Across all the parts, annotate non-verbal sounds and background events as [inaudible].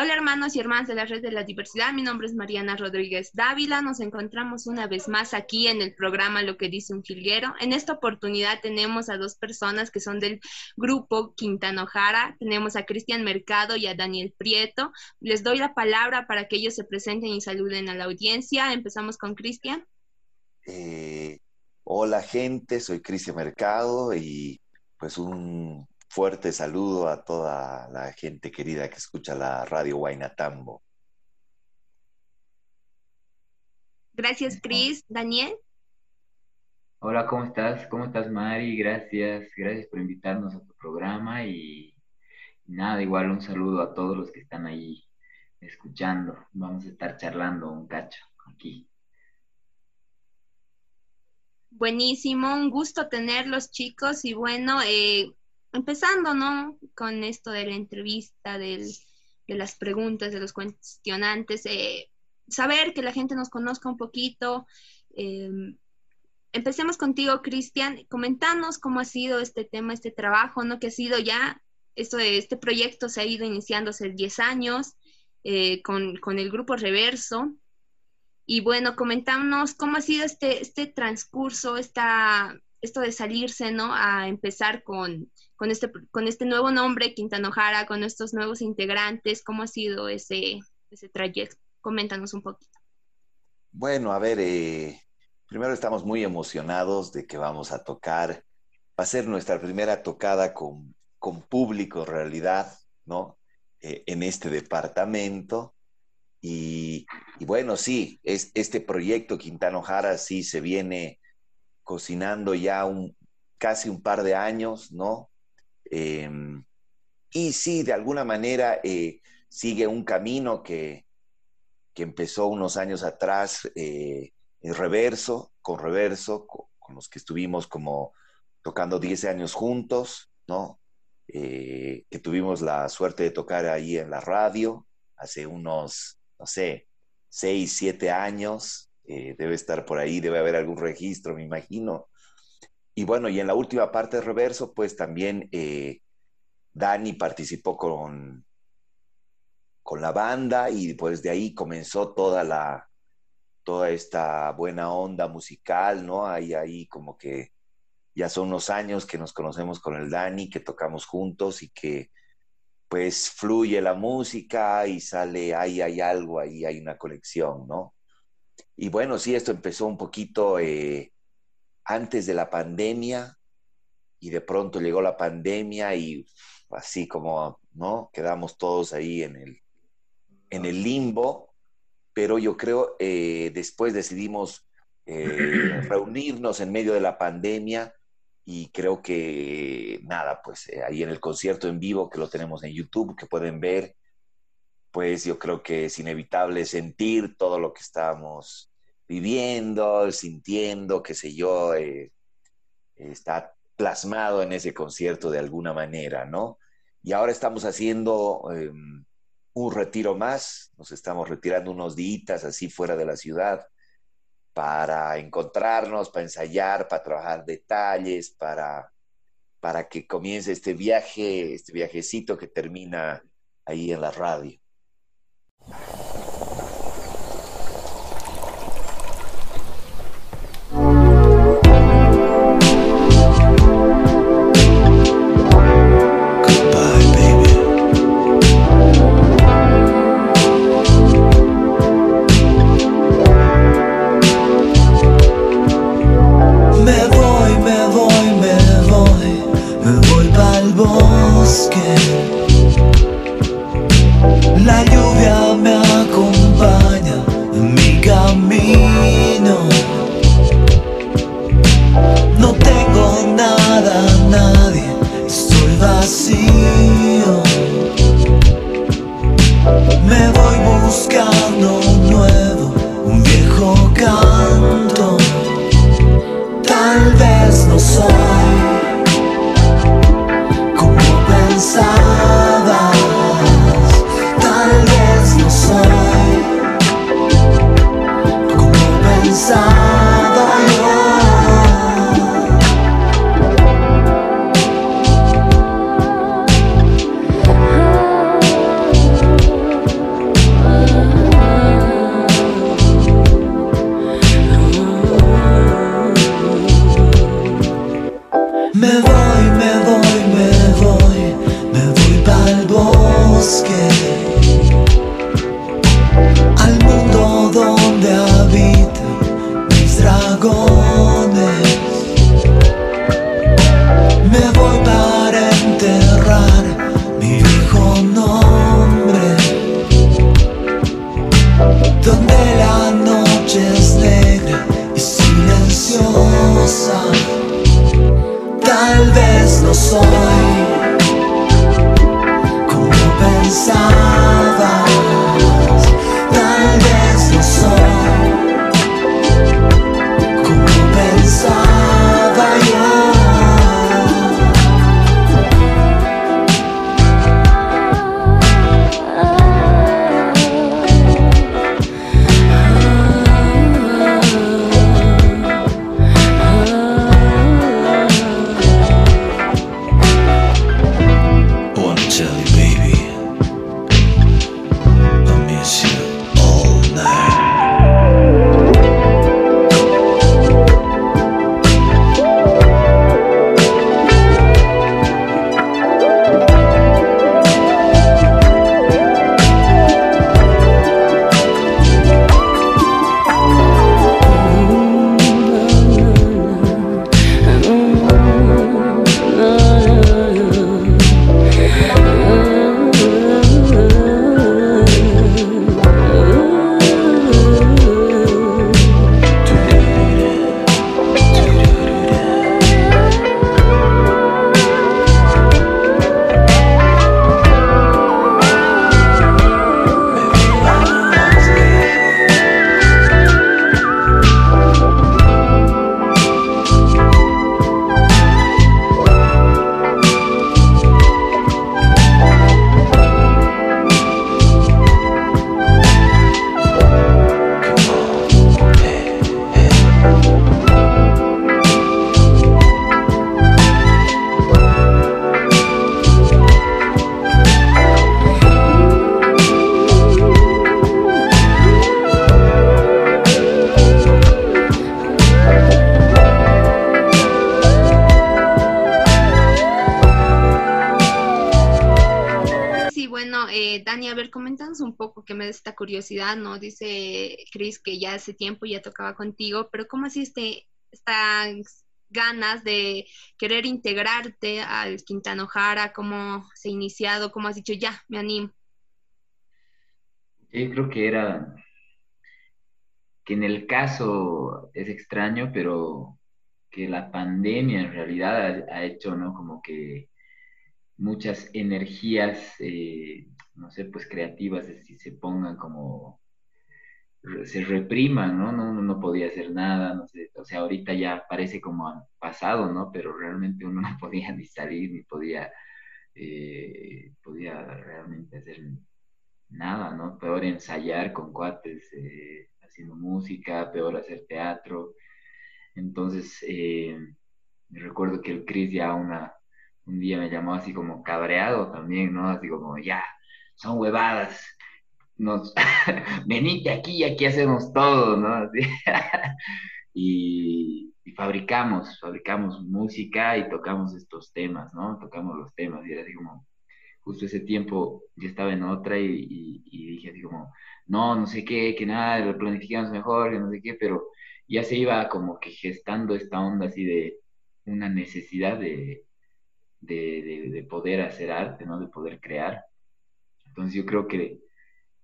Hola hermanos y hermanas de la Red de la Diversidad, mi nombre es Mariana Rodríguez Dávila, nos encontramos una vez más aquí en el programa Lo que dice un jilguero. En esta oportunidad tenemos a dos personas que son del grupo Quintano Jara, tenemos a Cristian Mercado y a Daniel Prieto. Les doy la palabra para que ellos se presenten y saluden a la audiencia. Empezamos con Cristian. Eh, hola gente, soy Cristian Mercado y pues un fuerte saludo a toda la gente querida que escucha la radio Guainatambo. Gracias, Cris. Daniel. Hola, ¿cómo estás? ¿Cómo estás, Mari? Gracias, gracias por invitarnos a tu programa y nada, igual un saludo a todos los que están ahí escuchando. Vamos a estar charlando un cacho aquí. Buenísimo, un gusto tenerlos chicos y bueno, eh, empezando, ¿no? Con esto de la entrevista, de las preguntas, de los cuestionantes, eh, saber que la gente nos conozca un poquito. Em, empecemos contigo, Cristian. Comentanos cómo ha sido este tema, este trabajo, ¿no? Que ha sido ya, esto este proyecto se ha ido iniciando hace 10 años eh, con, con, el grupo Reverso. Y bueno, comentámonos cómo ha sido este, este transcurso, esta, esto de salirse, ¿no? A empezar con, con, este, con este nuevo nombre, Quintano Jara, con estos nuevos integrantes, ¿cómo ha sido ese, ese trayecto? Coméntanos un poquito. Bueno, a ver, eh, primero estamos muy emocionados de que vamos a tocar, va a ser nuestra primera tocada con, con público en realidad, ¿no? Eh, en este departamento. Y, y, bueno, sí, es, este proyecto Quintano Jara sí se viene cocinando ya un, casi un par de años, ¿no? Em, y sí, de alguna manera eh, sigue un camino que, que, empezó unos años atrás eh, en reverso, con reverso, con, los que estuvimos como tocando 10 años juntos, ¿no? Eh, que tuvimos la suerte de tocar ahí en la radio hace unos, no sé, 6, 7 años, eh, debe estar por ahí, debe haber algún registro, me imagino. Y bueno, y en la última parte de reverso, pues también eh, Dani participó con, con la banda y pues de ahí comenzó toda la toda esta buena onda musical, ¿no? Ahí, ahí como que ya son unos años que nos conocemos con el Dani, que tocamos juntos y que pues fluye la música y sale, ahí hay algo, ahí hay una conexión, ¿no? Y bueno, sí, esto empezó un poquito eh, antes de la pandemia y de pronto llegó la pandemia y así como, ¿no? Quedamos todos ahí en el, en el limbo, pero yo creo eh, después decidimos eh, reunirnos en medio de la pandemia y creo que nada, pues ahí en el concierto en vivo que lo tenemos en YouTube, que pueden ver, pues yo creo que es inevitable sentir todo lo que estamos viviendo, sintiendo, qué sé yo, eh, está plasmado en ese concierto de alguna manera, ¿no? Y ahora estamos haciendo em, un retiro más, nos estamos retirando unos días así fuera de la ciudad para encontrarnos, para ensayar, para trabajar detalles, para, para que comience este viaje, este viajecito que termina ahí en la radio. Curiosidad, ¿no? Dice Cris que ya hace tiempo ya tocaba contigo, pero ¿cómo así este, estas ganas de querer integrarte al Quintano Jara? ¿Cómo se ha iniciado? ¿Cómo has dicho, ya, me animo? Yo creo que era, que en el caso es extraño, pero que la pandemia en realidad ha, hecho, ¿no? Como que muchas energías, eh, no sé, pues creativas, si se pongan como, se repriman, ¿no? ¿no? Uno no podía hacer nada, no sé, o sea, ahorita ya parece como pasado, ¿no? Pero realmente uno [laughs] no podía ni salir, ni podía, eh, podía realmente hacer nada, ¿no? Peor ensayar con cuates, eh, haciendo música, peor hacer teatro. Entonces, eh, recuerdo que el Chris ya una, un día me llamó así como cabreado también, ¿no? Así como, ya, son huevadas, nos, [laughs] venite aquí y aquí hacemos todo, ¿no? [laughs] y, fabricamos, fabricamos música y tocamos estos temas, ¿no? Tocamos los temas y era así como, justo ese tiempo yo estaba en otra y, dije así como, no, no sé qué, que nada, lo planificamos mejor, que no sé qué, pero ya se iba como que gestando esta onda así de una necesidad de, de, poder hacer arte, ¿no? De poder crear. Entonces yo creo que,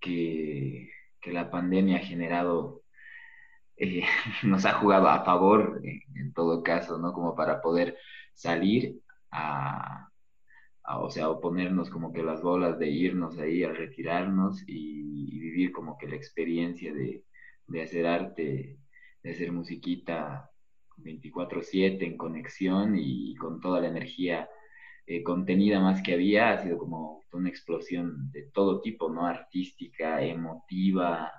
que, la pandemia ha generado, eh, [laughs] nos ha jugado a favor en todo caso, ¿no? Como para poder salir a, o sea, oponernos como que las bolas de irnos ahí a retirarnos y, vivir como que la experiencia de, hacer arte, de hacer musiquita 24/7 en conexión y, con toda la energía eh, contenida más que había, ha sido como una explosión de todo tipo, ¿no? Artística, emotiva,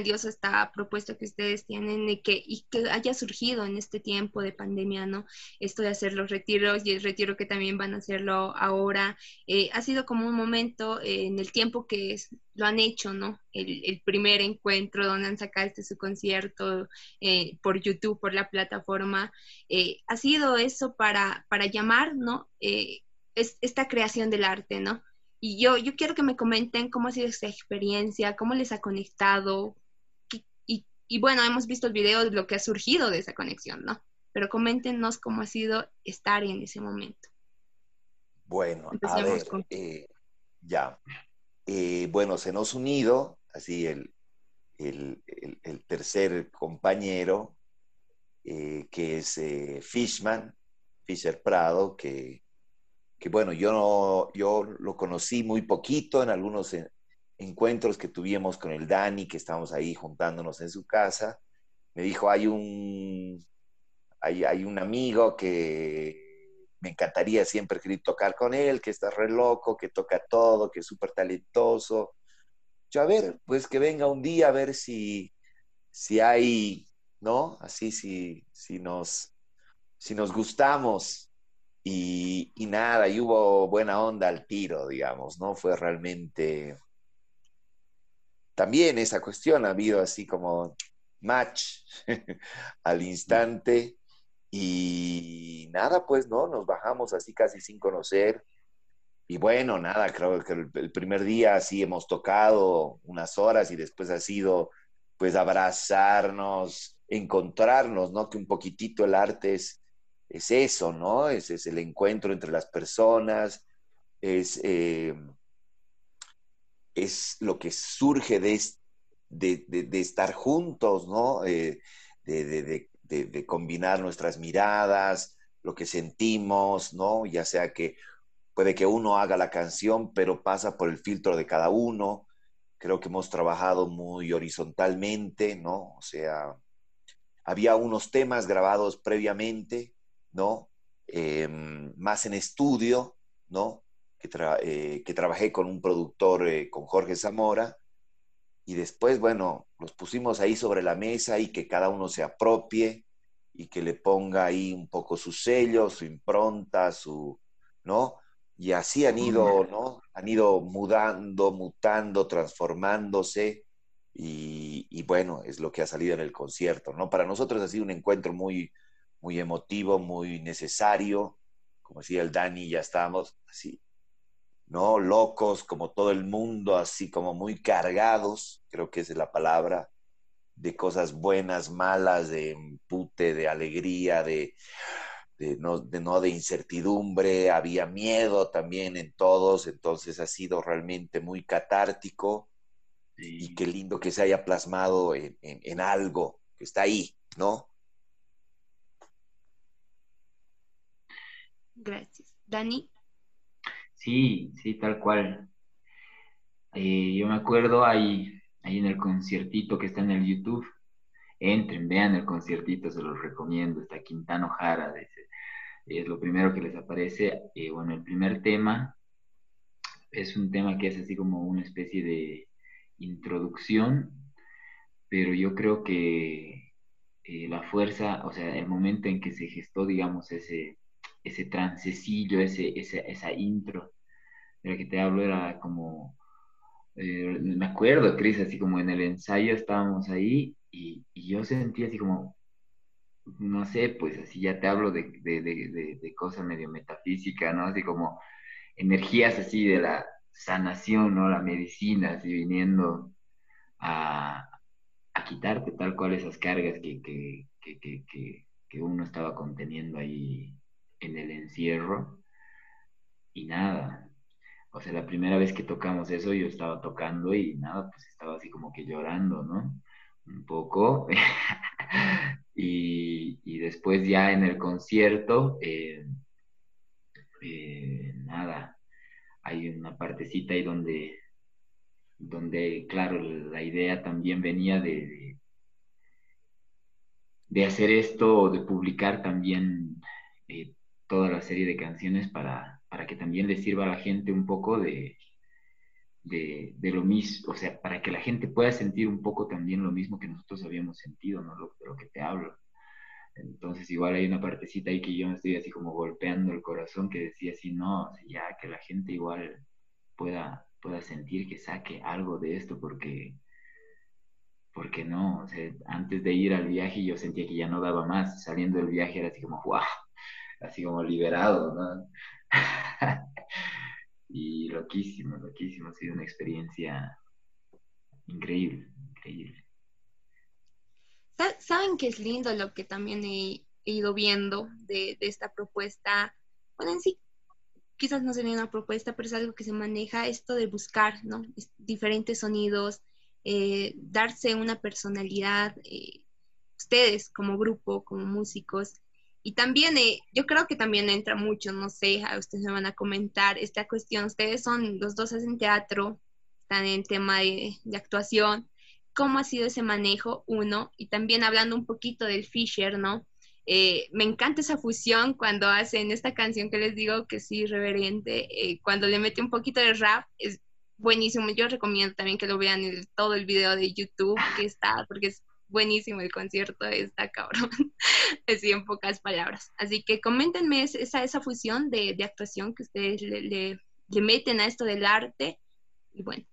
grandiosa esta propuesta que ustedes tienen y que, y que haya surgido en este tiempo de pandemia, ¿no? Esto de hacer los retiros y el retiro que también van a hacerlo ahora. Eh, ha sido como un momento en el tiempo que lo han hecho, ¿no? El, primer encuentro donde han sacado este su concierto eh, por YouTube, por la plataforma. Eh, ha sido eso para, para llamar, ¿no? Es, esta creación del arte, ¿no? Y yo, yo quiero que me comenten cómo ha sido esta experiencia, cómo les ha conectado. Y, bueno, hemos visto el video de lo que ha surgido de esa conexión, ¿no? Pero coméntenos cómo ha sido estar en ese momento. Bueno, a ver, eh, ya. Eh, bueno, se nos unido, así el, el, el, tercer compañero, eh, que es Fishman, Fisher Prado, que que bueno, yo, yo lo conocí muy poquito en algunos encuentros que tuvimos con el Dani, que estábamos ahí juntándonos en su casa. Me dijo, hay un, hay, hay un amigo que me encantaría siempre tocar con él, que está re loco, que toca todo, que es súper talentoso. Yo, a ver, pues que venga un día a ver si, si hay, ¿no? Así, si, si, nos, si nos gustamos. Y, nada, y hubo buena onda al tiro, digamos, ¿no? Fue realmente... También esa cuestión ha habido así como match [laughs] al instante y nada, pues, ¿no? Nos bajamos así casi sin conocer. Y bueno, nada, creo que el, primer día sí hemos tocado unas horas y después ha sido pues abrazarnos, encontrarnos, ¿no? Que un poquitito el arte es, es eso, ¿no? Es, es el encuentro entre las personas, es, eh, es lo que surge de, de, estar juntos, ¿no? Eh, de, combinar nuestras miradas, lo que sentimos, ¿no? Ya sea que puede que uno haga la canción, pero pasa por el filtro de cada uno. Creo que hemos trabajado muy horizontalmente, ¿no? O sea, había unos temas grabados previamente ¿no? Em, más en estudio, ¿no? Que, eh, que trabajé con un productor, eh, con Jorge Zamora, y después, bueno, los pusimos ahí sobre la mesa y que cada uno se apropie y que le ponga ahí un poco su sello, su impronta, su, ¿no? Y así han ido, ¿no? Han ido mudando, mutando, transformándose y, y, bueno, es lo que ha salido en el concierto, ¿no? Para nosotros ha sido un encuentro muy, muy emotivo, muy necesario. Como decía el Dani, ya estábamos así, ¿no? Locos, como todo el mundo, así como muy cargados, creo que esa es la palabra, de cosas buenas, malas, de empute, de alegría, de, de, no, de, no, de incertidumbre, había miedo también en todos, entonces ha sido realmente muy catártico y qué lindo que se haya plasmado en, en algo que está ahí, ¿no? Gracias. Dani. Sí, sí, tal cual. Eh, yo me acuerdo ahí, ahí en el conciertito que está en el YouTube. Entren, vean el conciertito, se los recomiendo. Está Quintano Jara, es lo primero que les aparece. Eh, bueno, el primer tema es un tema que es así como una especie de introducción, pero yo creo que eh, la fuerza, o sea, el momento en que se gestó, digamos, ese, ese trancecillo, ese, esa intro de la que te hablo era como, eh, me acuerdo, Cris, así como en el ensayo estábamos ahí y, yo sentía así como, no sé, pues así ya te hablo de, de, de, de cosas medio metafísica, ¿no? Así como energías así de la sanación, ¿no? La medicina, así viniendo a, a quitarte tal cual esas cargas que, que, que, que uno estaba conteniendo ahí en el encierro y nada. O sea, la primera vez que tocamos eso yo estaba tocando y nada, pues estaba así como que llorando, ¿no? Un poco. [laughs] y, después ya en el concierto, eh, eh, nada, hay una partecita ahí donde, donde, claro, la idea también venía de, de, hacer esto, de publicar también eh, toda la serie de canciones para, para que también le sirva a la gente un poco de, de, lo mismo, o sea, para que la gente pueda sentir un poco también lo mismo que nosotros habíamos sentido, ¿no? Lo, de lo que te hablo. Entonces igual hay una partecita ahí que yo me estoy así como golpeando el corazón que decía así, no, ya que la gente igual pueda, pueda sentir que saque algo de esto porque, porque no, o sea, antes de ir al viaje yo sentía que ya no daba más, saliendo del viaje era así como, wow, así como liberado, ¿no? [laughs] y loquísimo, loquísimo, ha sido una experiencia increíble, increíble. ¿Saben qué es lindo lo que también he, ido viendo de, esta propuesta? Bueno, en sí, quizás no sería una propuesta, pero es algo que se maneja, esto de buscar, ¿no? Diferentes sonidos, eh, darse una personalidad, eh, ustedes como grupo, como músicos. Y también, eh, yo creo que también entra mucho, no sé, a ustedes me van a comentar esta cuestión. Ustedes son, los dos hacen teatro, están en tema de, de actuación cómo ha sido ese manejo, uno, y también hablando un poquito del Fisher, ¿no? Eh, me encanta esa fusión cuando hacen esta canción que les digo que sí, reverente, eh, cuando le mete un poquito de rap, es buenísimo. Yo recomiendo también que lo vean en todo el video de YouTube que está, porque es buenísimo el concierto, está cabrón, [laughs] así en pocas palabras. Así que coméntenme esa, esa fusión de, de actuación que ustedes le, le, le, meten a esto del arte. Y bueno,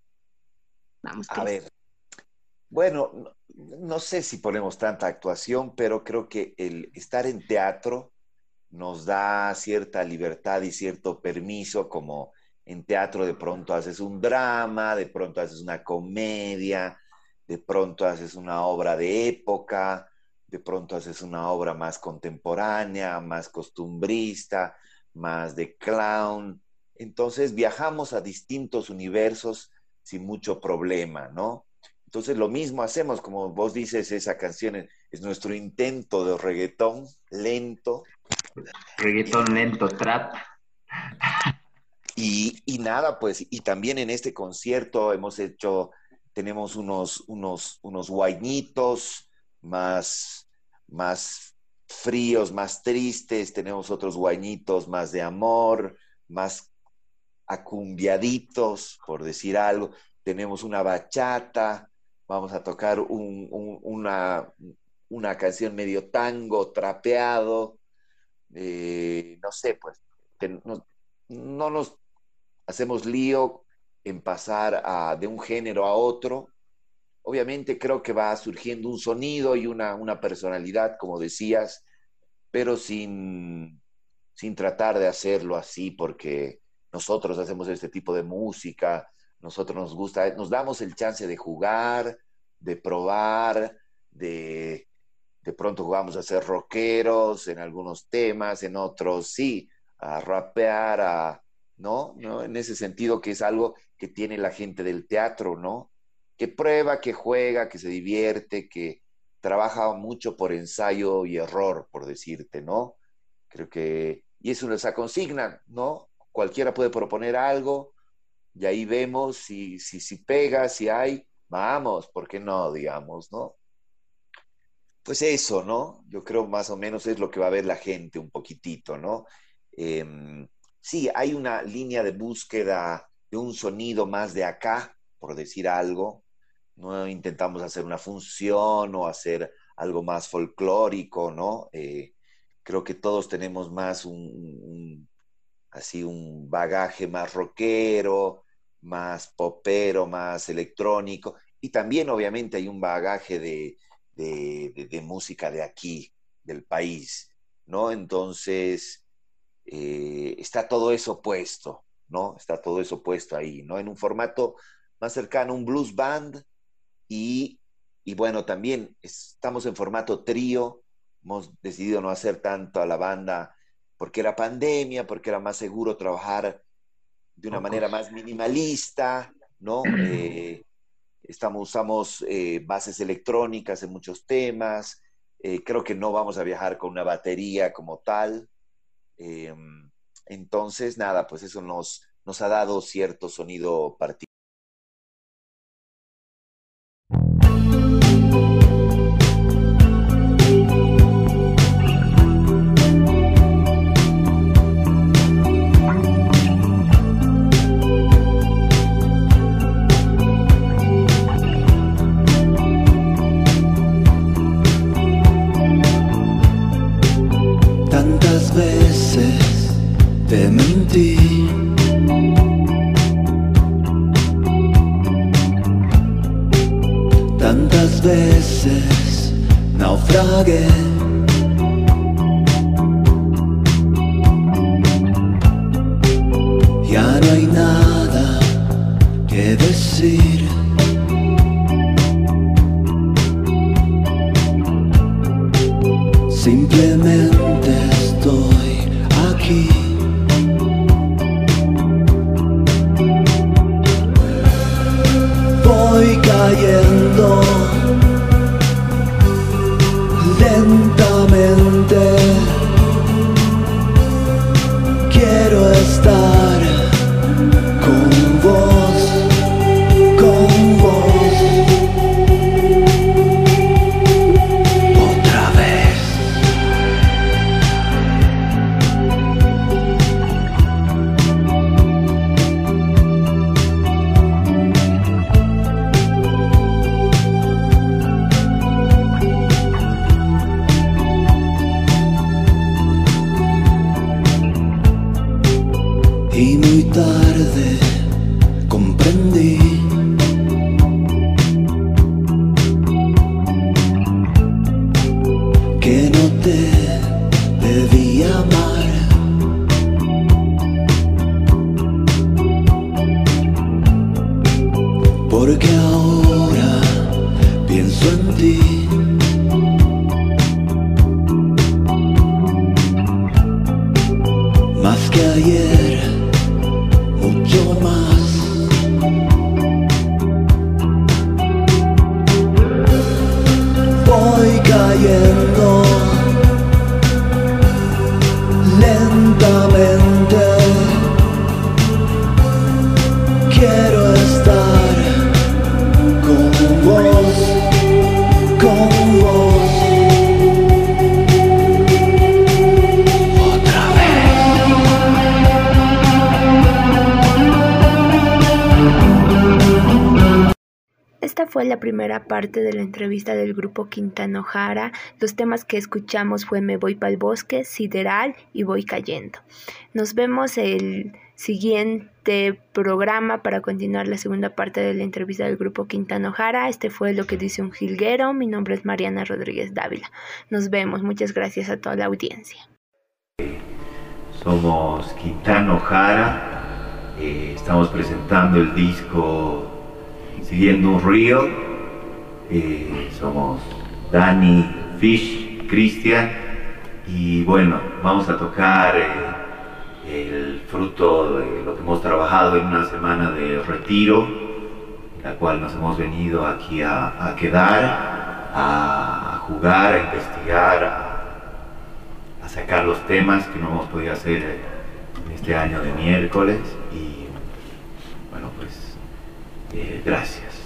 vamos. A ver, bueno, no, sé si ponemos tanta actuación, pero creo que el estar en teatro nos da cierta libertad y cierto permiso, como en teatro de pronto haces un drama, de pronto haces una comedia, de pronto haces una obra de época, de pronto haces una obra más contemporánea, más costumbrista, más de clown. Entonces viajamos a distintos universos sin mucho problema, ¿no? Entonces lo mismo hacemos, como vos dices, esa canción es, nuestro intento de reggaetón lento. Reggaetón lento, trap. Y, nada, pues, y también en este concierto hemos hecho, tenemos unos, unos, unos guañitos más, más fríos, más tristes, tenemos otros guañitos más de amor, más acumbiaditos, por decir algo, tenemos una bachata, vamos a tocar una, canción medio tango, trapeado, eh, no sé, pues no, nos hacemos lío en pasar de un género a otro. Obviamente creo que va surgiendo un sonido y una, personalidad, como decías, pero sin, sin tratar de hacerlo así porque nosotros hacemos este tipo de música, nosotros nos gusta, nos damos el chance de jugar, de probar, de de pronto jugamos a ser rockeros en algunos temas, en otros sí, a rapear, a, ¿no? ¿no? En ese sentido que es algo que tiene la gente del teatro, ¿no? Que prueba, que juega, que se divierte, que trabaja mucho por ensayo y error, por decirte, ¿no? Creo que, y eso esa consigna, ¿no? Cualquiera puede proponer algo, y ahí vemos si, si, si pega, si hay, vamos, ¿por qué no, digamos, no? Pues eso, ¿no? Yo creo más o menos es lo que va a ver la gente un poquitito, ¿no? Em, sí, hay una línea de búsqueda de un sonido más de acá, por decir algo. No intentamos hacer una función o hacer algo más folclórico, ¿no? Eh, creo que todos tenemos más un, así un bagaje más rockero, más popero, más electrónico, y también obviamente hay un bagaje de, música de aquí, del país, ¿no? Entonces, eh, está todo eso puesto, ¿no? Está todo eso puesto ahí, ¿no? En un formato más cercano, un blues band, y, y bueno, también estamos en formato trío, hemos decidido no hacer tanto a la banda porque era pandemia, porque era más seguro trabajar de una manera más minimalista, ¿no? [clears throat] Eh, estamos, usamos eh, bases electrónicas en muchos temas, eh, creo que no vamos a viajar con una batería como tal. Entonces, nada, pues eso nos, nos ha dado cierto sonido particular. Primera parte de la entrevista del grupo Quintano Jara. Los temas que escuchamos fue Me voy para el bosque, Sideral y Voy cayendo. Nos vemos el siguiente programa para continuar la segunda parte de la entrevista del grupo Quintano Jara. Este fue lo que dice un jilguero. Mi nombre es Mariana Rodríguez Dávila. Nos vemos. Muchas gracias a toda la audiencia. Somos Quintano Jara, eh, estamos presentando el disco Siguiendo un Río. Eh, somos Dani, Fish, Cristian y bueno, vamos a tocar eh, el fruto de lo que hemos trabajado en una semana de retiro, en la cual nos hemos venido aquí a, quedar, a, jugar, a investigar, a, sacar los temas que no hemos podido hacer en este año de miércoles y bueno pues eh, gracias.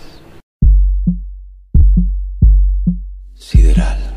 Sideral.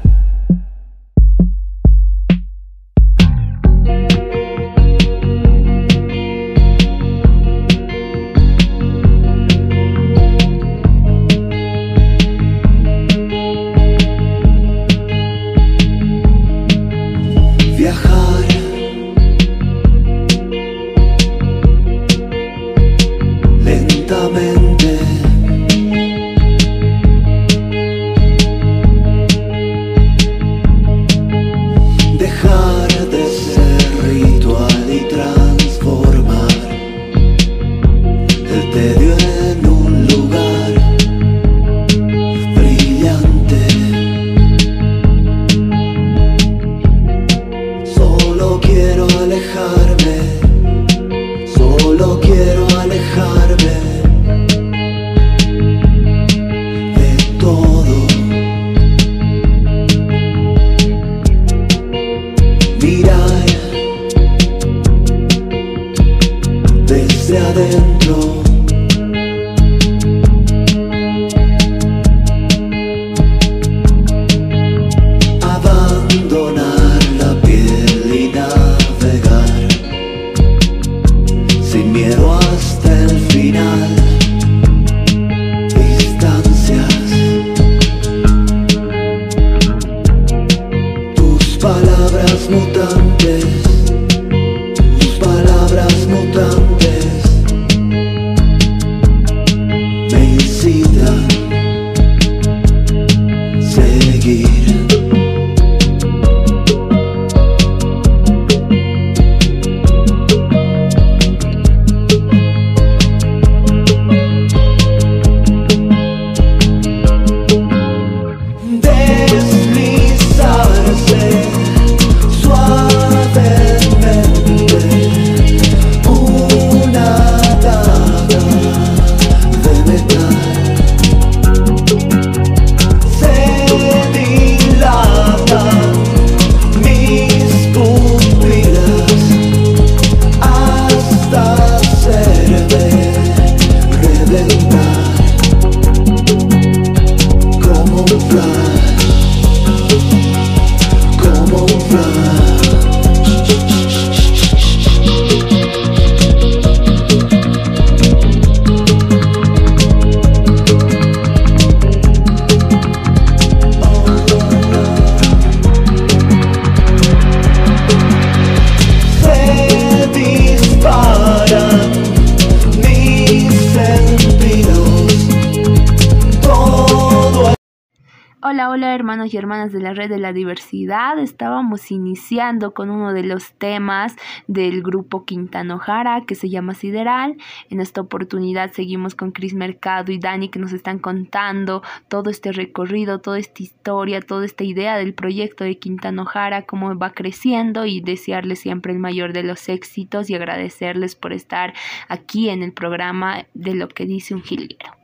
Hermanos y hermanas de la red de la diversidad. Estábamos iniciando con uno de los temas del grupo Quintano Jara que se llama Sideral. En esta oportunidad seguimos con Cris Mercado y Dani que nos están contando todo este recorrido, toda esta historia, toda esta idea del proyecto de Quintano Jara, cómo va creciendo y desearles siempre el mayor de los éxitos y agradecerles por estar aquí en el programa de lo que dice un jilguero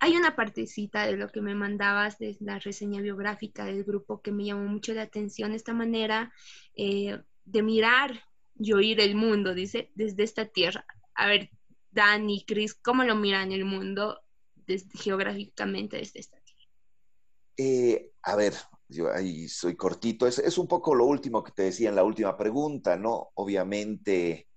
hay una partecita de lo que me mandabas de la reseña biográfica del grupo que me llamó mucho la atención, esta manera eh, de mirar y oír el mundo, dice, desde esta tierra. A ver, Dani, Chris, ¿cómo lo miran el mundo geográficamente desde esta tierra? Eh, a ver, yo ahí soy cortito. Es, es, un poco lo último que te decía en la última pregunta, ¿no? Obviamente,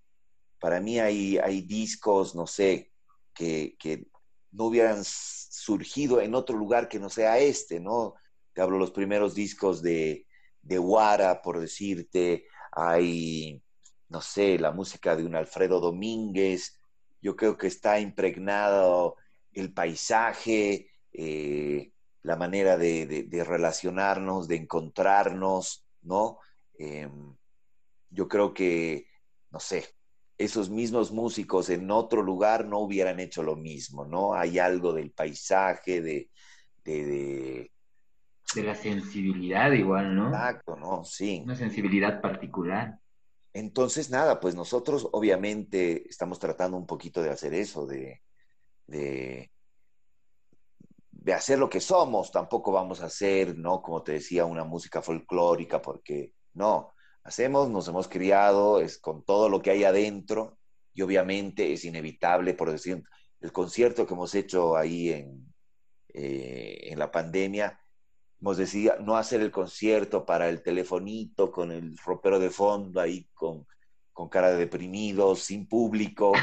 para mí hay, hay discos, no sé, que, que no hubieran surgido en otro lugar que no sea este, ¿no? Te hablo los primeros discos de, de Wara, por decirte, hay, no sé, la música de un Alfredo Domínguez, yo creo que está impregnado el paisaje, eh, la manera de, relacionarnos, de encontrarnos, ¿no? Em, yo creo que, no sé, esos mismos músicos en otro lugar no hubieran hecho lo mismo, ¿no? Hay algo del paisaje, de... De, la sensibilidad igual, ¿no? Exacto, ¿no? Sí. Una sensibilidad particular. Entonces, nada, pues nosotros obviamente estamos tratando un poquito de hacer eso, de, de, de hacer lo que somos. Tampoco vamos a hacer, ¿no? Como te decía, una música folclórica, porque no, hacemos, nos hemos criado, es con todo lo que hay adentro y obviamente es inevitable, por decir, el concierto que hemos hecho ahí en, eh, la pandemia, hemos decidido no hacer el concierto para el telefonito con el ropero de fondo ahí con, con cara de deprimido, sin público.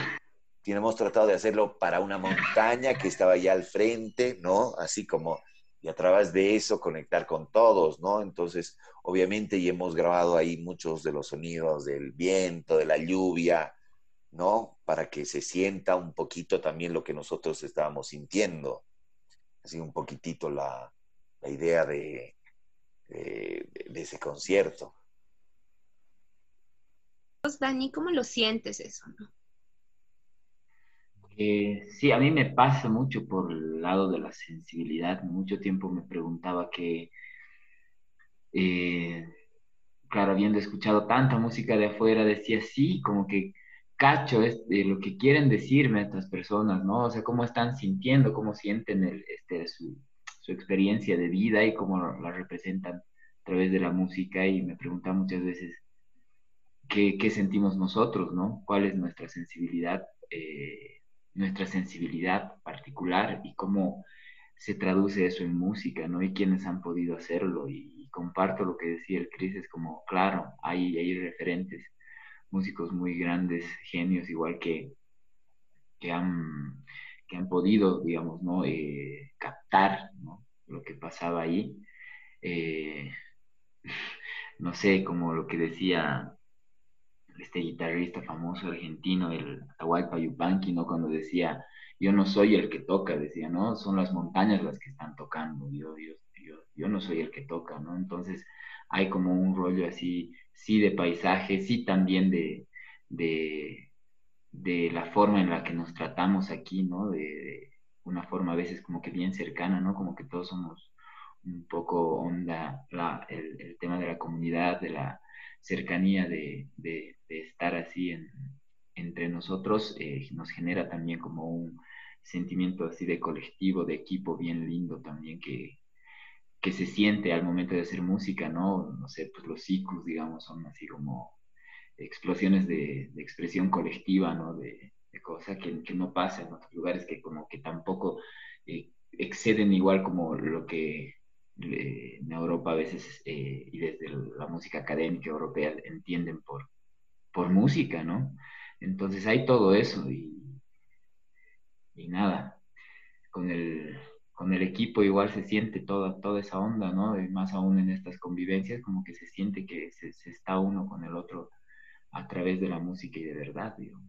Hemos tratado de hacerlo para una montaña que estaba allá al frente, ¿no? Así como y a través de eso conectar con todos, ¿no? Entonces, obviamente, y hemos grabado ahí muchos de los sonidos del viento, de la lluvia, ¿no? Para que se sienta un poquito también lo que nosotros estábamos sintiendo. Así un poquitito la, idea de, de, ese concierto. Dani, ¿cómo lo sientes eso? No? Eh, sí, a mí me pasa mucho por el lado de la sensibilidad. Mucho tiempo me preguntaba que, eh, claro, habiendo escuchado tanta música de afuera, decía sí, como que cacho es lo que quieren decirme estas personas, ¿no? O sea, cómo están sintiendo, cómo sienten este, su, experiencia de vida y cómo la representan a través de la música. Y me preguntaba muchas veces qué, sentimos nosotros, ¿no? ¿Cuál es nuestra sensibilidad? Eh, nuestra sensibilidad particular y cómo se traduce eso en música, ¿no? Y quiénes han podido hacerlo. Y, comparto lo que decía el Cris, es como, claro, hay, hay referentes, músicos muy grandes, genios, igual que, que, han, que han podido, digamos, ¿no? Eh, captar lo que pasaba ahí. Eh, [laughs] no sé, como lo que decía este guitarrista famoso argentino, el Atahualpa Yupanqui, ¿no? Cuando decía, yo no soy el que toca, decía, ¿no? Son las montañas las que están tocando, yo, no soy el que toca, ¿no? Entonces hay como un rollo así, sí de paisaje, sí también de, de, la forma en la que nos tratamos aquí, ¿no? De, una forma a veces como que bien cercana, ¿no? Como que todos somos un poco onda el, el tema de la comunidad, de la cercanía de, estar así entre nosotros eh, nos genera también como un sentimiento así de colectivo, de equipo bien lindo también que, se siente al momento de hacer música, ¿no? No sé, pues los ciclos, digamos, son así como explosiones de, expresión colectiva, ¿no? De, cosas que, no pasa en otros lugares que como que tampoco eh, exceden igual como lo que en Europa a veces eh, y desde la música académica europea entienden por, por música, ¿no? Entonces hay todo eso y, y nada, con el, con el equipo igual se siente toda, toda esa onda, ¿no? Y más aún en estas convivencias, como que se siente que se, se está uno con el otro a través de la música y de verdad, digo.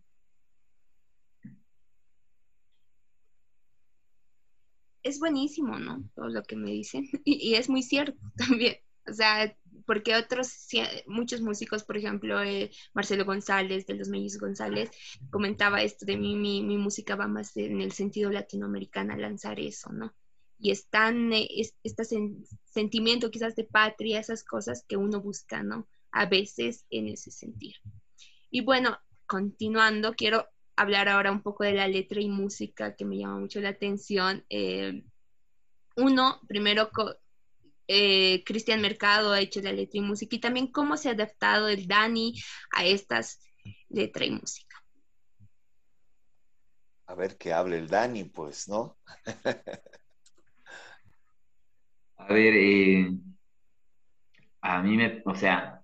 Es buenísimo, ¿no? Todo lo que me dicen. [laughs] Y, es muy cierto también. O sea, porque otros, muchos músicos, por ejemplo, eh, Marcelo González, de los Mellis González, comentaba esto de mí, mi, mi, música va más en el sentido latinoamericano, lanzar eso, ¿no? Y están, eh, este sentimiento quizás de patria, esas cosas que uno busca, ¿no? A veces en ese sentido. Y bueno, continuando, quiero hablar ahora un poco de la letra y música que me llama mucho la atención. Eh, uno, primero, eh, Cristian Mercado ha hecho la letra y música y también cómo se ha adaptado el Dani a estas letra y música. A ver qué hable el Dani, pues, ¿no? [laughs] a ver, eh, a mí me, o sea,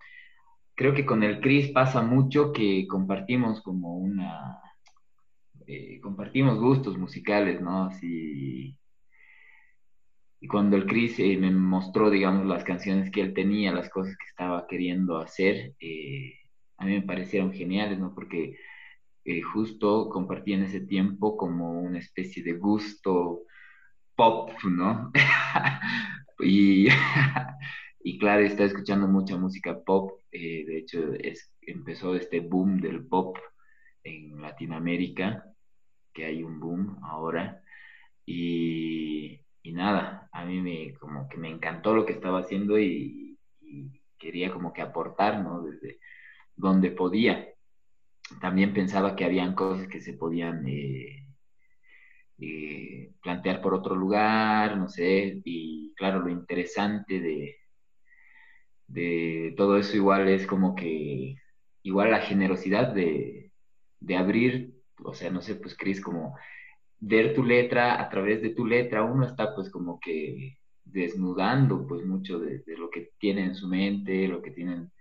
creo que con el Cris pasa mucho que compartimos como una, eh, compartimos gustos musicales, ¿no? Así, y cuando el Chris eh, me mostró, digamos, las canciones que él tenía, las cosas que estaba queriendo hacer, eh, a mí me parecieron geniales, ¿no? Porque justo compartí en ese tiempo como una especie de gusto pop, ¿no? [laughs] [laughs] y, claro, estaba escuchando mucha música pop, de hecho empezó este boom del pop en Latinoamérica que hay un boom ahora. Y, nada, a mí me, como que me encantó lo que estaba haciendo y, quería como que aportar, ¿no? Desde donde podía. También pensaba que habían cosas que se podían eh, eh, plantear por otro lugar, no sé, y claro, lo interesante de, de todo eso igual es como que, igual la generosidad de, de abrir o sea, no sé, pues Cris, como ver tu letra, a través de tu letra uno está pues como que desnudando pues mucho de, lo que tiene en su mente, lo que tienen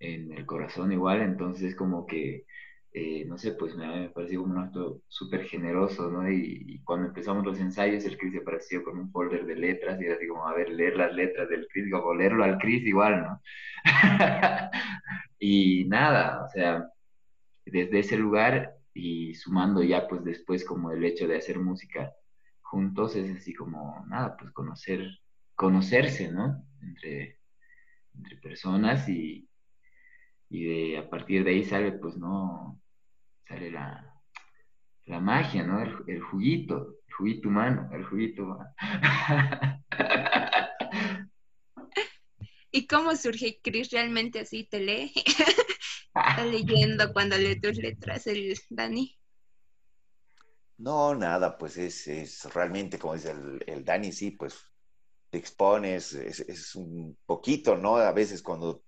en el corazón igual, entonces como que, eh, no sé, pues me, me pareció un acto súper generoso, ¿no? Y, cuando empezamos los ensayos, el Cris apareció con un folder de letras y era así como, a ver, leer las letras del Cris, o leerlo al Cris igual, ¿no? [laughs] y nada, o sea, desde ese lugar y sumando ya pues después como el hecho de hacer música juntos es así como nada, pues conocer, conocerse, ¿no? Entre, entre personas y, y de, a partir de ahí sale pues no, sale la, la magia, ¿no? El, juguito, el juguito humano, el juguito. [laughs] ¿Y cómo surge Chris? ¿Realmente así te lee? [laughs] Está leyendo cuando lee tus letras el Dani. No, nada, pues es, realmente, como dice el, Dani, sí, pues te expones, es, un poquito, ¿no? A veces cuando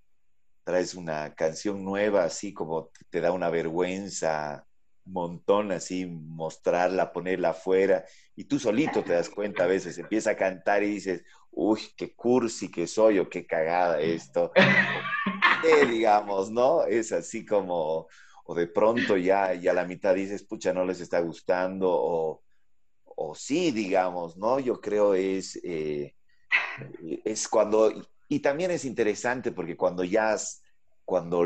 traes una canción nueva, así como te da una vergüenza, un montón, así, mostrarla, ponerla afuera, y tú solito te das cuenta a veces, empieza a cantar y dices, uy, qué cursi que soy o qué cagada esto. [laughs] [laughs] digamos, ¿no? Es así como, o de pronto ya, ya la mitad dices, pucha, no les está gustando, o, o sí, digamos, ¿no? Yo creo es, eh, es cuando, y también es interesante porque cuando ya, cuando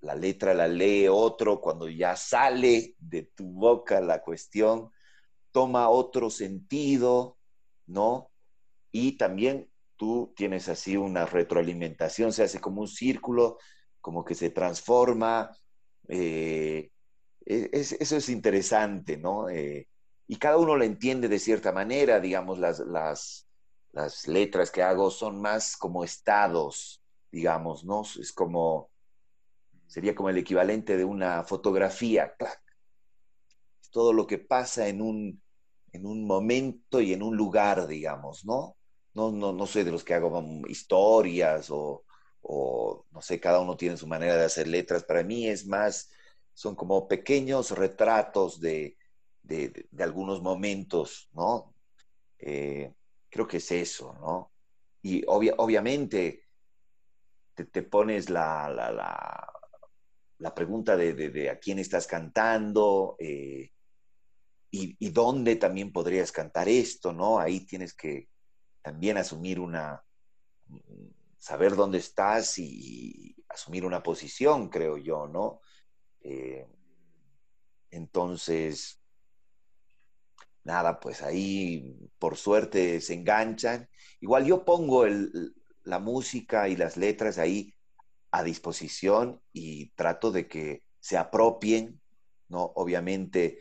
la letra la lee otro, cuando ya sale de tu boca la cuestión, toma otro sentido, ¿no? Y también tú tienes así una retroalimentación, se hace como un círculo, como que se transforma. Eh, e-, eso es interesante, ¿no? Eh, y cada uno lo entiende de cierta manera, digamos, las, las, las, letras que hago son más como estados, digamos, ¿no? Es como, sería como el equivalente de una fotografía, Es todo lo que pasa en un, en un momento y en un lugar, digamos, ¿no? No, no, no soy de los que hago historias o, no sé, cada uno tiene su manera de hacer letras. Para mí es más, son como pequeños retratos de, algunos momentos, ¿no? Eh, creo que es eso, ¿no? Y obviamente te, pones la, la, pregunta de, a quién estás cantando eh, y, y, dónde también podrías cantar esto, ¿no? Ahí tienes que, también asumir una, saber dónde estás y asumir una posición, creo yo, ¿no? Eh, entonces, nada, pues ahí por suerte se enganchan. Igual yo pongo la música y las letras ahí a disposición y trato de que se apropien, ¿no? Obviamente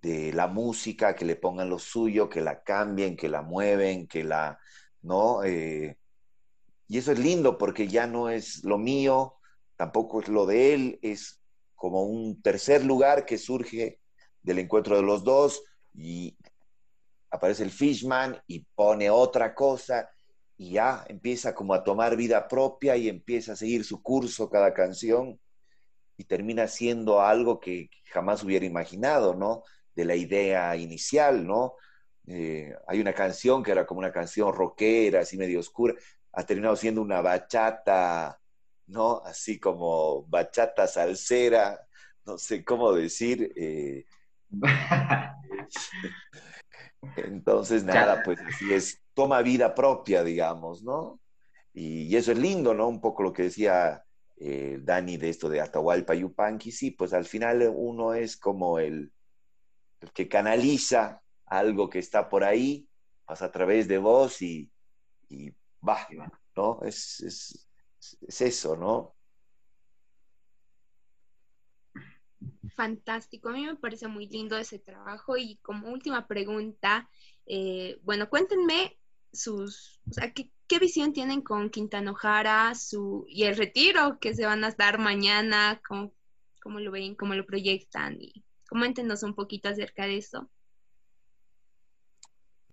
de la música, que le pongan lo suyo, que la cambien, que la mueven, que la, ¿no? Eh, y eso es lindo porque ya no es lo mío, tampoco es lo de él, es como un tercer lugar que surge del encuentro de los dos y aparece el Fishman y pone otra cosa y ya empieza como a tomar vida propia y empieza a seguir su curso cada canción y termina siendo algo que jamás hubiera imaginado, ¿no? De la idea inicial, ¿no? Eh, hay una canción que era como una canción rockera, así medio oscura, ha terminado siendo una bachata, ¿no? Así como bachata salsera, no sé cómo decir. Eh, [laughs] entonces, nada, pues así es, toma vida propia, digamos, ¿no? Y, eso es lindo, ¿no? Un poco lo que decía eh, Dani de esto de Atahualpa Yupanqui, sí, pues al final uno es como el, que canaliza algo que está por ahí, pasa a través de vos y, va, ¿no? Es, es eso, ¿no? Fantástico, a mí me parece muy lindo ese trabajo y como última pregunta, eh, bueno, cuéntenme sus, o sea, ¿qué, visión tienen con Quintana Jara su, y el retiro que se van a dar mañana? ¿Cómo, cómo lo ven? ¿Cómo lo proyectan? Y coméntenos un poquito acerca de eso.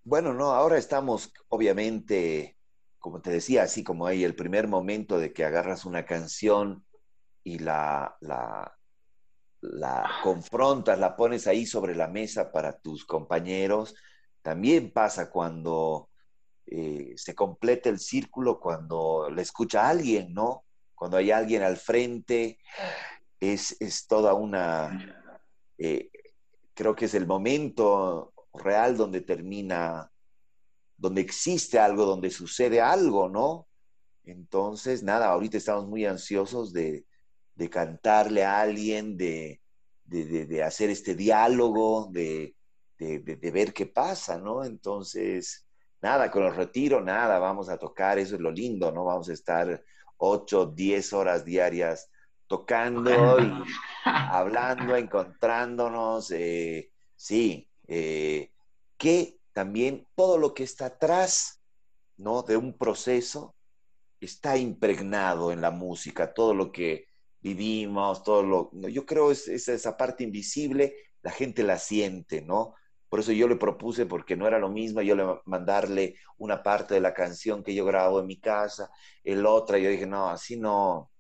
Bueno, no, ahora estamos obviamente, como te decía, así como hay el primer momento de que agarras una canción y la, la, confrontas, la pones ahí sobre la mesa para tus compañeros. También pasa cuando eh, se completa el círculo, cuando le escucha a alguien, ¿no? Cuando hay alguien al frente, es, toda una, eh, creo que es el momento real donde termina, donde existe algo, donde sucede algo, ¿no? Entonces, nada, ahorita estamos muy ansiosos de, de cantarle a alguien, de, de, hacer este diálogo, de, ver qué pasa, ¿no? Entonces, nada, con el retiro, nada, vamos a tocar, eso es lo lindo, ¿no? Vamos a estar ocho, diez horas diarias tocando y hablando, encontrándonos, eh, sí, eh, que también todo lo que está atrás, ¿no? De un proceso está impregnado en la música, todo lo que vivimos, todo lo... Yo creo es, es esa parte invisible, la gente la siente, ¿no? Por eso yo le propuse, porque no era lo mismo, yo le mandarle una parte de la canción que yo grabo en mi casa, el otra, yo dije, no, así no,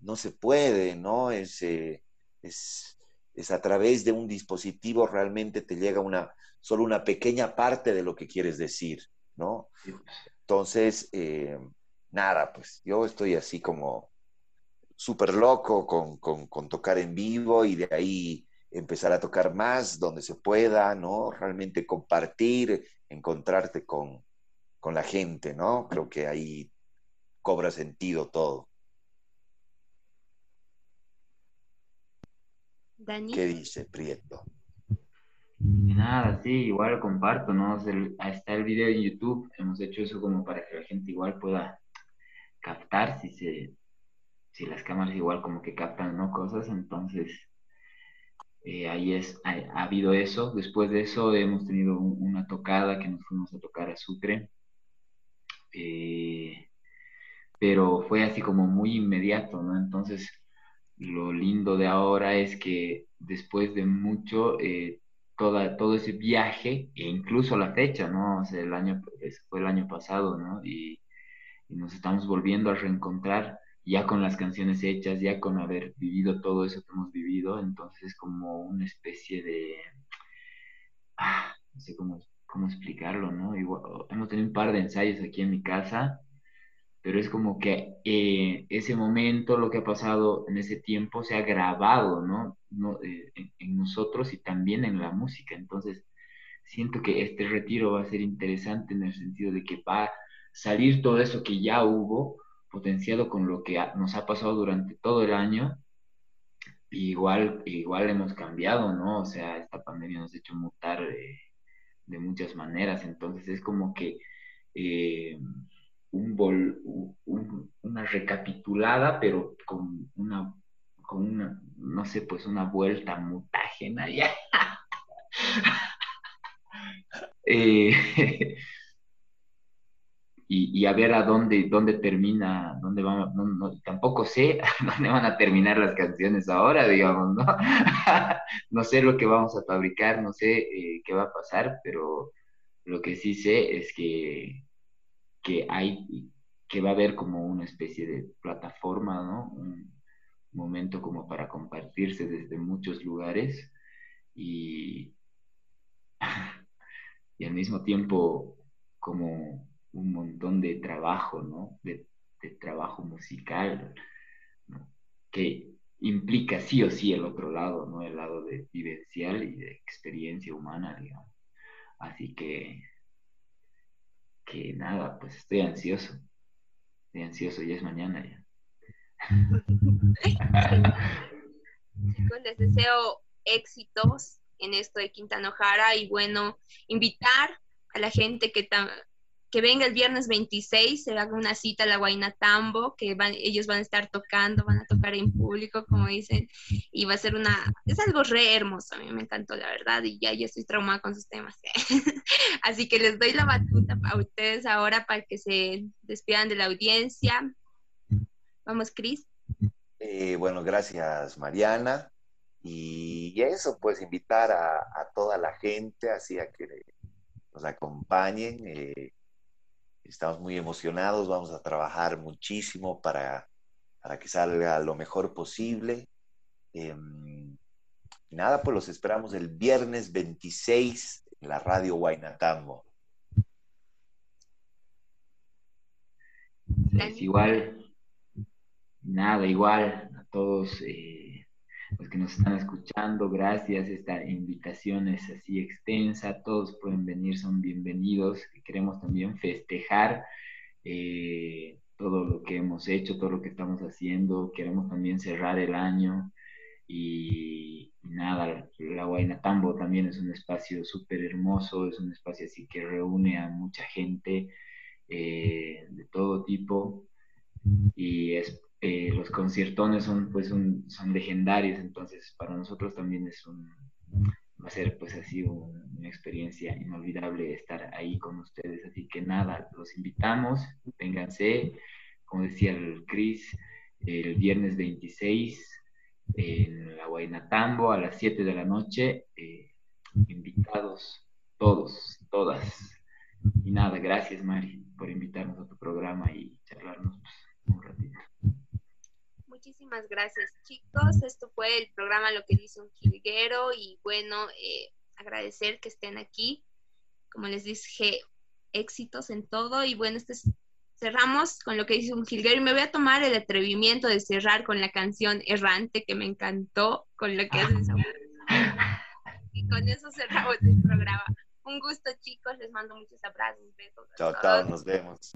no se puede, ¿no? Es, eh, es, es, a través de un dispositivo realmente te llega una, solo una pequeña parte de lo que quieres decir, ¿no? Entonces, eh, nada, pues yo estoy así como súper loco con, tocar en vivo y de ahí empezar a tocar más donde se pueda, ¿no? Realmente compartir, encontrarte con, la gente, ¿no? Creo que ahí cobra sentido todo. Dani. ¿Qué dice Prieto? Nada, sí, igual comparto, ¿no? está el video en YouTube, hemos hecho eso como para que la gente igual pueda captar si se, si las cámaras igual como que captan ¿no? cosas, entonces eh, ahí es, ha, habido eso. Después de eso hemos tenido una tocada que nos fuimos a tocar a Sucre, eh, pero fue así como muy inmediato, ¿no? Entonces lo lindo de ahora es que después de mucho, eh, toda, todo ese viaje, e incluso la fecha, ¿no? O sea, el año, fue el año pasado, ¿no? y nos estamos volviendo a reencontrar ya con las canciones hechas, ya con haber vivido todo eso que hemos vivido, entonces es como una especie de, ah, no sé cómo, cómo explicarlo, ¿no? hemos tenido un par de ensayos aquí en mi casa, pero es como que eh, ese momento, lo que ha pasado en ese tiempo, se ha grabado, ¿no? no eh, en, en nosotros y también en la música, entonces siento que este retiro va a ser interesante en el sentido de que va a salir todo eso que ya hubo, potenciado con lo que nos ha pasado durante todo el año, igual, igual hemos cambiado, ¿no? O sea, esta pandemia nos ha hecho mutar de muchas maneras. Entonces es como que un una recapitulada, pero con una, no sé, pues una vuelta mutágena ya. [laughs] Eh, [laughs] y, a ver a dónde, dónde termina, dónde vamos, tampoco sé [laughs] dónde van a terminar las canciones ahora, digamos, ¿no? no sé lo que vamos a fabricar, no sé eh, qué va a pasar, pero lo que sí sé es que, que hay, que va a haber como una especie de plataforma, ¿no? Un momento como para compartirse desde muchos lugares y, [laughs] y al mismo tiempo como un montón de trabajo, ¿no? De, trabajo musical. Que implica sí o sí el otro lado, ¿no? El lado de vivencial y de experiencia humana, digamos. Así que, que nada, pues estoy ansioso. Estoy ansioso, ya es mañana ya. Chicos, les deseo éxitos en esto de Quintana Jara y bueno, invitar a la gente que, que venga el viernes 26, se haga una cita a la Guainatambo, que van, ellos van a estar tocando, van a tocar en público, como dicen, y va a ser una, es algo re hermoso, a mí me encantó la verdad, y ya yo estoy traumada con sus temas. [laughs] Así que les doy la batuta a ustedes ahora para que se despidan de la audiencia. Vamos, Cris. Eh, bueno, gracias, Mariana. Y eso, pues invitar a, toda la gente, así a que nos acompañen. Eh, Estamos muy emocionados, vamos a trabajar muchísimo para, para que salga lo mejor posible. Em, nada, pues los esperamos el viernes 26 en la radio Guainatambo. Es igual, nada, igual a todos. Eh, los que nos están escuchando, gracias. Esta invitación es así extensa, todos pueden venir, son bienvenidos. Queremos también festejar eh, todo lo que hemos hecho, todo lo que estamos haciendo. Queremos también cerrar el año y, nada, la Guaynatambo también es un espacio súper hermoso, es un espacio así que reúne a mucha gente eh, de todo tipo y es eh, los conciertones son, pues, son legendarios, entonces para nosotros también es un, va a ser pues así una experiencia inolvidable estar ahí con ustedes. Así que nada, los invitamos, vénganse, como decía el Cris, el viernes 26 en la Guaynatambo a las 7 de la noche, eh, invitados todos, todas. Y nada, gracias Mari por invitarnos a tu programa y charlarnos pues, un ratito. Muchísimas gracias, chicos. Esto fue el programa Lo que dice un jilguero y bueno, eh, agradecer que estén aquí. Como les dije, éxitos en todo y bueno, este cerramos con lo que dice un jilguero y me voy a tomar el atrevimiento de cerrar con la canción Errante que me encantó, con lo que hacen [laughs] Y con eso cerramos el programa. Un gusto, chicos. Les mando muchos abrazos, besos. Chao, chao, nos vemos.